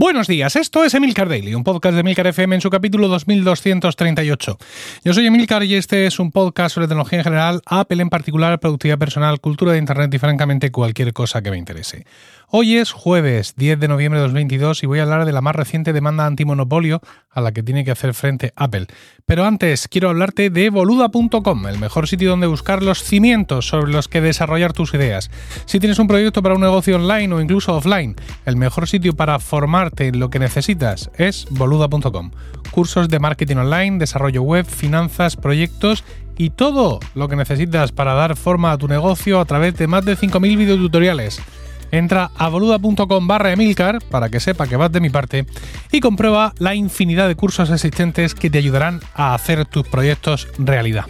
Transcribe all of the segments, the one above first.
Buenos días, esto es Emilcar Daily, un podcast de Emilcar FM en su capítulo 2238. Yo soy Emilcar y este es un podcast sobre tecnología en general, Apple en particular, productividad personal, cultura de Internet y francamente cualquier cosa que me interese. Hoy es jueves 10 de noviembre de 2022 y voy a hablar de la más reciente demanda antimonopolio a la que tiene que hacer frente Apple. Pero antes quiero hablarte de boluda.com, el mejor sitio donde buscar los cimientos sobre los que desarrollar tus ideas. Si tienes un proyecto para un negocio online o incluso offline, el mejor sitio para formarte en lo que necesitas es boluda.com. Cursos de marketing online, desarrollo web, finanzas, proyectos y todo lo que necesitas para dar forma a tu negocio a través de más de 5.000 videotutoriales. Entra a boluda.com barra Emilcar para que sepa que vas de mi parte y comprueba la infinidad de cursos existentes que te ayudarán a hacer tus proyectos realidad.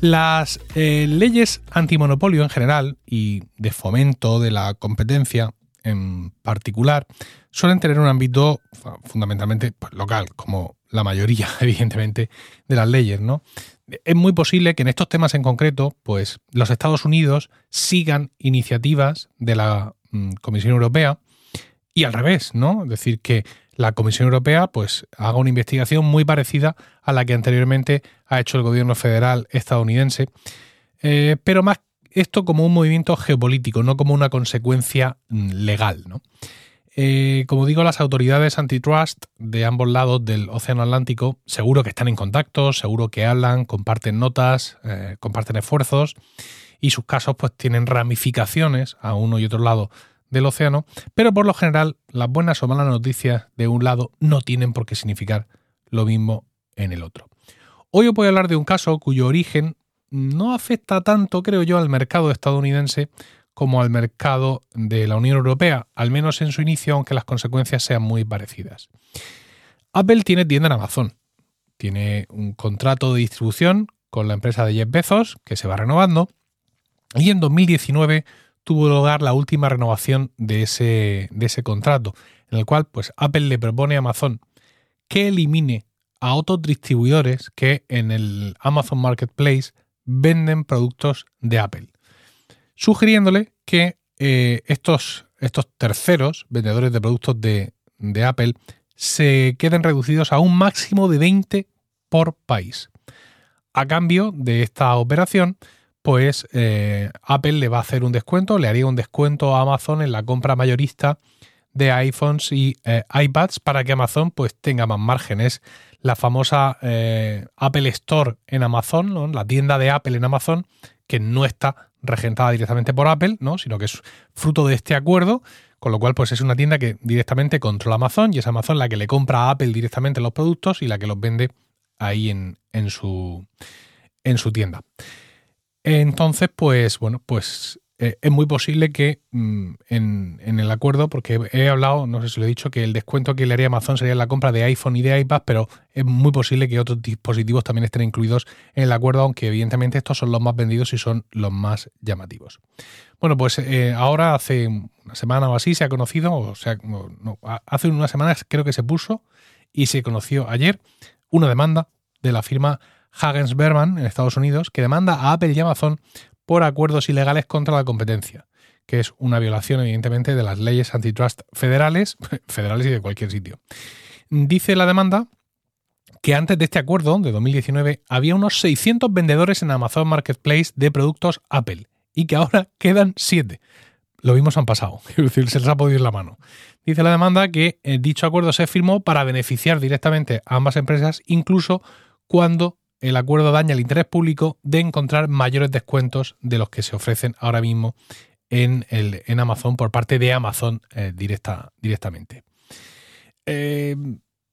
Las eh, leyes antimonopolio en general y de fomento de la competencia en particular suelen tener un ámbito fundamentalmente pues, local, como la mayoría, evidentemente, de las leyes, ¿no? Es muy posible que en estos temas en concreto, pues los Estados Unidos sigan iniciativas de la mm, Comisión Europea y al revés, ¿no? Es decir, que la Comisión Europea pues haga una investigación muy parecida a la que anteriormente ha hecho el gobierno federal estadounidense, eh, pero más esto como un movimiento geopolítico, no como una consecuencia mm, legal, ¿no? Eh, como digo, las autoridades antitrust de ambos lados del Océano Atlántico seguro que están en contacto, seguro que hablan, comparten notas, eh, comparten esfuerzos y sus casos pues tienen ramificaciones a uno y otro lado del océano, pero por lo general las buenas o malas noticias de un lado no tienen por qué significar lo mismo en el otro. Hoy os voy a hablar de un caso cuyo origen no afecta tanto, creo yo, al mercado estadounidense como al mercado de la Unión Europea, al menos en su inicio, aunque las consecuencias sean muy parecidas. Apple tiene tienda en Amazon, tiene un contrato de distribución con la empresa de Jeff Bezos, que se va renovando, y en 2019 tuvo lugar la última renovación de ese, de ese contrato, en el cual pues, Apple le propone a Amazon que elimine a otros distribuidores que en el Amazon Marketplace venden productos de Apple sugiriéndole que eh, estos, estos terceros vendedores de productos de, Apple se queden reducidos a un máximo de 20 por país. A cambio de esta operación, pues eh, Apple le va a hacer un descuento, le haría un descuento a Amazon en la compra mayorista de iPhones y eh, iPads para que Amazon pues tenga más márgenes. La famosa Apple Store en Amazon, la tienda de Apple en Amazon, que no está regentada directamente por Apple, ¿no? sino que es fruto de este acuerdo, con lo cual pues es una tienda que directamente controla Amazon y es Amazon la que le compra a Apple directamente los productos y la que los vende ahí en, en, su, en su tienda. Entonces, pues bueno, pues eh, es muy posible que mm, en, el acuerdo, porque he hablado, no sé si lo he dicho, que el descuento que le haría Amazon sería la compra de iPhone y de iPad, pero es muy posible que otros dispositivos también estén incluidos en el acuerdo, aunque evidentemente estos son los más vendidos y son los más llamativos. Bueno, pues eh, ahora hace una semana o así se ha conocido, o sea, hace unas semanas creo que se puso y se conoció ayer una demanda de la firma Hagens Berman en Estados Unidos que demanda a Apple y Amazon por acuerdos ilegales contra la competencia, que es una violación evidentemente de las leyes antitrust federales, federales y de cualquier sitio. Dice la demanda que antes de este acuerdo de 2019 había unos 600 vendedores en Amazon Marketplace de productos Apple y que ahora quedan 7. Lo vimos han pasado, es decir, se les ha podido ir la mano. Dice la demanda que eh, dicho acuerdo se firmó para beneficiar directamente a ambas empresas, incluso cuando el acuerdo daña el interés público de encontrar mayores descuentos de los que se ofrecen ahora mismo en, el, en Amazon por parte de Amazon eh, directa, directamente. Eh,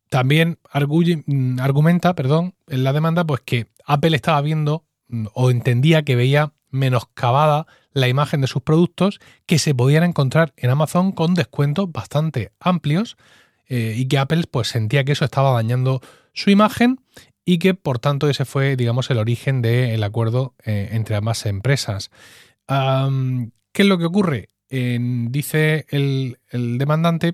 también mm, argumenta, perdón, en la demanda, pues que Apple estaba viendo mm, o entendía que veía menoscabada la imagen de sus productos que se podían encontrar en Amazon con descuentos bastante amplios eh, y que Apple pues sentía que eso estaba dañando su imagen y que por tanto ese fue, digamos, el origen del acuerdo eh, entre ambas empresas. ¿Qué es lo que ocurre? dice el, demandante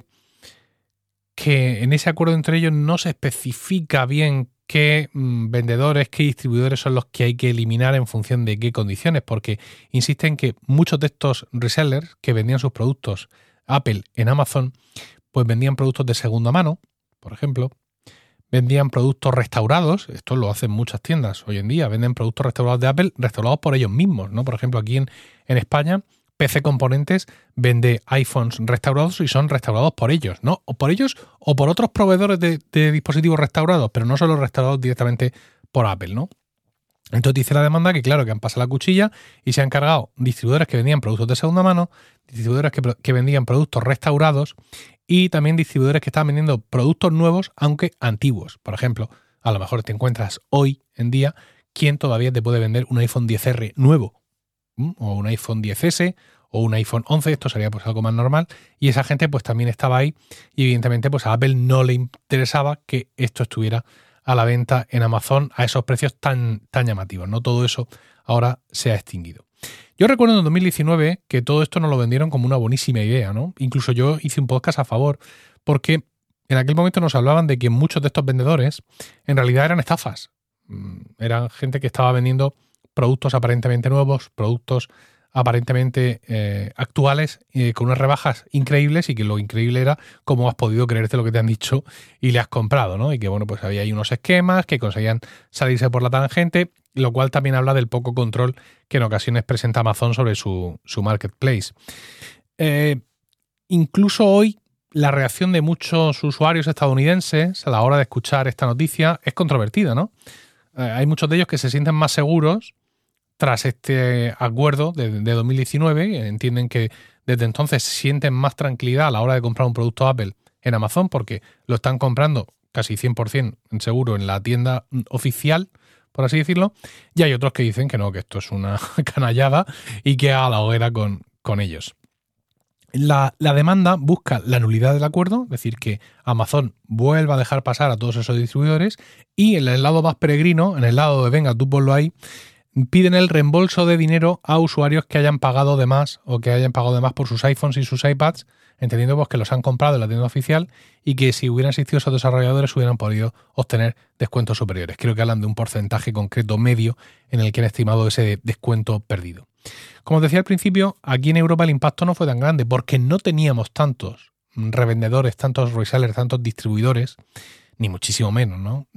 que en ese acuerdo entre ellos no se especifica bien qué mm, vendedores, qué distribuidores son los que hay que eliminar en función de qué condiciones, porque insisten que muchos de estos resellers que vendían sus productos Apple en Amazon, pues vendían productos de segunda mano, por ejemplo, vendían productos restaurados, esto lo hacen muchas tiendas hoy en día, venden productos restaurados de Apple, restaurados por ellos mismos, ¿no? Por ejemplo, aquí en, en España, PC Componentes vende iPhones restaurados y son restaurados por ellos, ¿no? O por ellos o por otros proveedores de, dispositivos restaurados, pero no solo restaurados directamente por Apple, ¿no? Entonces dice la demanda que, claro, que han pasado la cuchilla y se han cargado distribuidores que vendían productos de segunda mano, distribuidores que, vendían productos restaurados y también distribuidores que estaban vendiendo productos nuevos, aunque antiguos. Por ejemplo, a lo mejor te encuentras hoy en día quien todavía te puede vender un iPhone 10R nuevo, o un iPhone 10S, o un iPhone 11, esto sería pues algo más normal, y esa gente pues también estaba ahí, y evidentemente pues a Apple no le interesaba que esto estuviera a la venta en Amazon a esos precios tan, tan llamativos. No todo eso ahora se ha extinguido. Yo recuerdo en 2019 que todo esto nos lo vendieron como una buenísima idea, ¿no? Incluso yo hice un podcast a favor porque en aquel momento nos hablaban de que muchos de estos vendedores en realidad eran estafas. Mm, eran gente que estaba vendiendo productos aparentemente nuevos, productos aparentemente eh, actuales con unas rebajas increíbles y que lo increíble era cómo has podido creerte lo que te han dicho y le has comprado, ¿no? Y que bueno, pues había ahí unos esquemas que conseguían salirse por la tangente, lo cual también habla del poco control que en ocasiones presenta Amazon sobre su, marketplace. Eh, incluso hoy la reacción de muchos usuarios estadounidenses a la hora de escuchar esta noticia es controvertida, ¿no? hay muchos de ellos que se sienten más seguros tras este acuerdo de, 2019. Entienden que desde entonces sienten más tranquilidad a la hora de comprar un producto Apple en Amazon porque lo están comprando casi 100% en seguro en la tienda oficial, por así decirlo. Y hay otros que dicen que no, que esto es una canallada y que haga la hoguera con, con ellos. La, la, demanda busca la nulidad del acuerdo, es decir, que Amazon vuelva a dejar pasar a todos esos distribuidores y en el lado más peregrino, en el lado de venga, tú ponlo ahí, piden el reembolso de dinero a usuarios que hayan pagado de más o que hayan pagado de más por sus iPhones y sus iPads, entendiendo pues, que los han comprado en la tienda oficial y que si hubieran existido esos desarrolladores hubieran podido obtener descuentos superiores. Creo que hablan de un porcentaje concreto medio en el que han estimado ese descuento perdido. Como os decía al principio, aquí en Europa el impacto no fue tan grande porque no teníamos tantos revendedores, tantos resellers, tantos distribuidores, ni muchísimo menos, ¿no?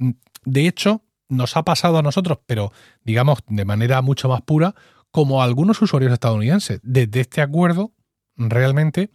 De hecho, nos ha pasado a nosotros, pero digamos de manera mucho más pura, como a algunos usuarios estadounidenses. Desde este acuerdo, realmente,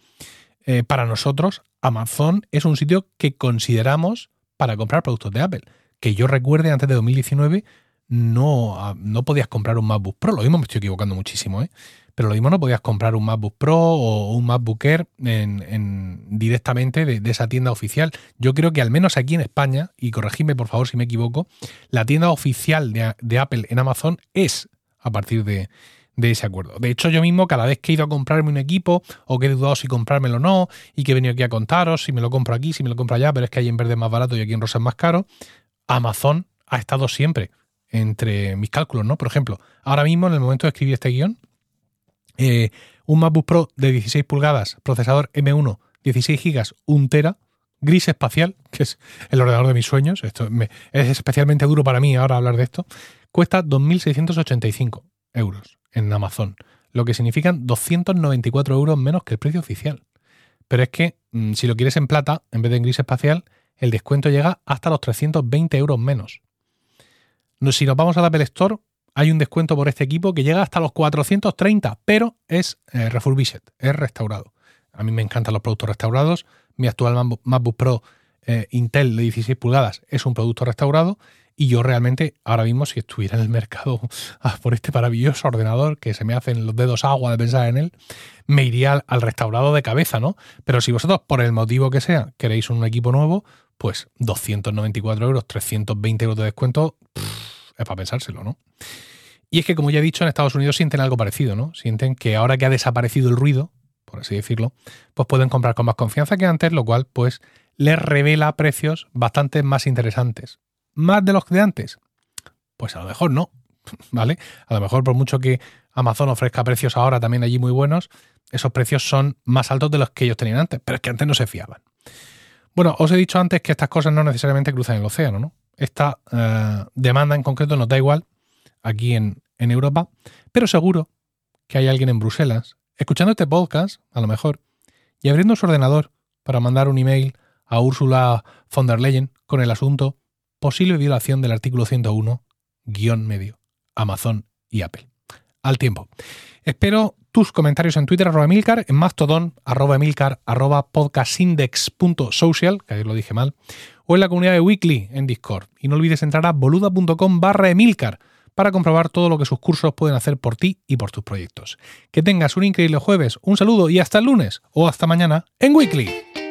eh, para nosotros, Amazon es un sitio que consideramos para comprar productos de Apple. Que yo recuerde, antes de 2019, no, ah, no podías comprar un MacBook Pro. Lo mismo me estoy equivocando muchísimo, ¿eh? Pero lo mismo no podías comprar un MacBook Pro o un MacBook Air en, directamente de, esa tienda oficial. Yo creo que al menos aquí en España, y corregidme por favor si me equivoco, la tienda oficial de, Apple en Amazon es a partir de, ese acuerdo. De hecho, yo mismo cada vez que he ido a comprarme un equipo o que he dudado si comprármelo o no y que he venido aquí a contaros si me lo compro aquí, si me lo compro allá, pero es que ahí en verde más barato y aquí en rosa es más caro, Amazon ha estado siempre entre mis cálculos, ¿no? Por ejemplo, ahora mismo en el momento de escribir este guion, eh, un MacBook Pro de 16 pulgadas, procesador M1, 16 GB, 1 tera, gris espacial, que es el ordenador de mis sueños, esto es especialmente duro para mí ahora hablar de esto, cuesta 2.685 euros en Amazon, lo que significan 294 euros menos que el precio oficial. Pero es que mm, si lo quieres en plata, en vez de en gris espacial, el descuento llega hasta los 320 euros menos. Si nos vamos a la Apple Store, hay un descuento por este equipo que llega hasta los 430, pero es eh, refurbished, es restaurado. A mí me encantan los productos restaurados. Mi actual MacBook Pro eh, Intel de 16 pulgadas es un producto restaurado y yo realmente ahora mismo si estuviera en el mercado por este maravilloso ordenador que se me hacen los dedos agua de pensar en él, me iría al, restaurado de cabeza, ¿no? Pero si vosotros por el motivo que sea queréis un equipo nuevo, pues 294 euros, 320 euros de descuento, es para pensárselo, ¿no? Y es que, como ya he dicho, en Estados Unidos sienten algo parecido, ¿no? Sienten que ahora que ha desaparecido el ruido, por así decirlo, pues pueden comprar con más confianza que antes, lo cual, pues, les revela precios bastante más interesantes. ¿Más de los de antes? Pues a lo mejor no, ¿vale? A lo mejor por mucho que Amazon ofrezca precios ahora también allí muy buenos, esos precios son más altos de los que ellos tenían antes, pero es que antes no se fiaban. Bueno, os he dicho antes que estas cosas no necesariamente cruzan el océano, ¿no? esta eh, demanda en concreto nos da igual aquí en, Europa, pero seguro que hay alguien en Bruselas escuchando este podcast, a lo mejor, y abriendo su ordenador para mandar un email a Úrsula von der Leyen con el asunto posible violación del artículo 101, guion medio, Amazon y Apple. Al tiempo. Espero tus comentarios en Twitter, arroba Emilcar, en Mastodon, arroba Emilcar, arroba podcastindex.social, que ayer lo dije mal, o en la comunidad de Weekly en Discord. Y no olvides entrar a boluda.com barra Emilcar para comprobar todo lo que sus cursos pueden hacer por ti y por tus proyectos. Que tengas un increíble jueves, un saludo y hasta el lunes o hasta mañana en Weekly.